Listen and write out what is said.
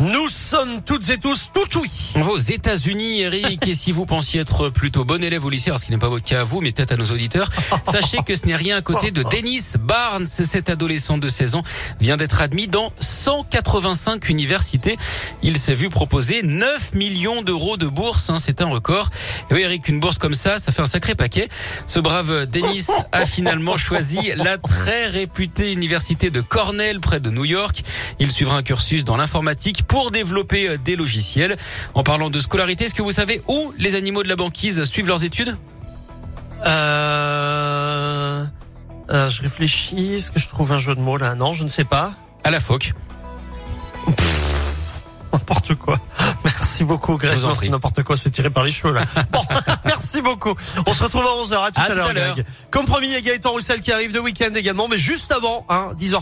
Nous sommes toutes et tous tout oui. Aux États-Unis, Eric, et si vous pensiez être plutôt bon élève au lycée, alors ce qui n'est pas votre cas à vous, mais peut-être à nos auditeurs, sachez que ce n'est rien à côté de Dennis Barnes. Cet adolescent de 16 ans vient d'être admis dans 185 universités. Il s'est vu proposer 9 millions d'euros de bourse, hein, c'est un record. Et oui, Eric, une bourse comme ça, ça fait un sacré paquet. Ce brave Dennis a finalement choisi la très réputée université de Cornell près de New York. Il suivra un cursus dans l'informatique pour développer euh, des logiciels. En parlant de scolarité, est-ce que vous savez où les animaux de la banquise suivent leurs études? Euh... euh, je réfléchis. Est-ce que je trouve un jeu de mots là? Non, je ne sais pas. À la phoque. N'importe quoi. Merci beaucoup, Greg. C'est n'importe quoi, c'est tiré par les cheveux là. Bon, merci beaucoup. On se retrouve à 11h. À tout à l'heure. Greg. Comme promis, il y a Gaëtan Roussel qui arrive de week-end également, mais juste avant, hein, 10h.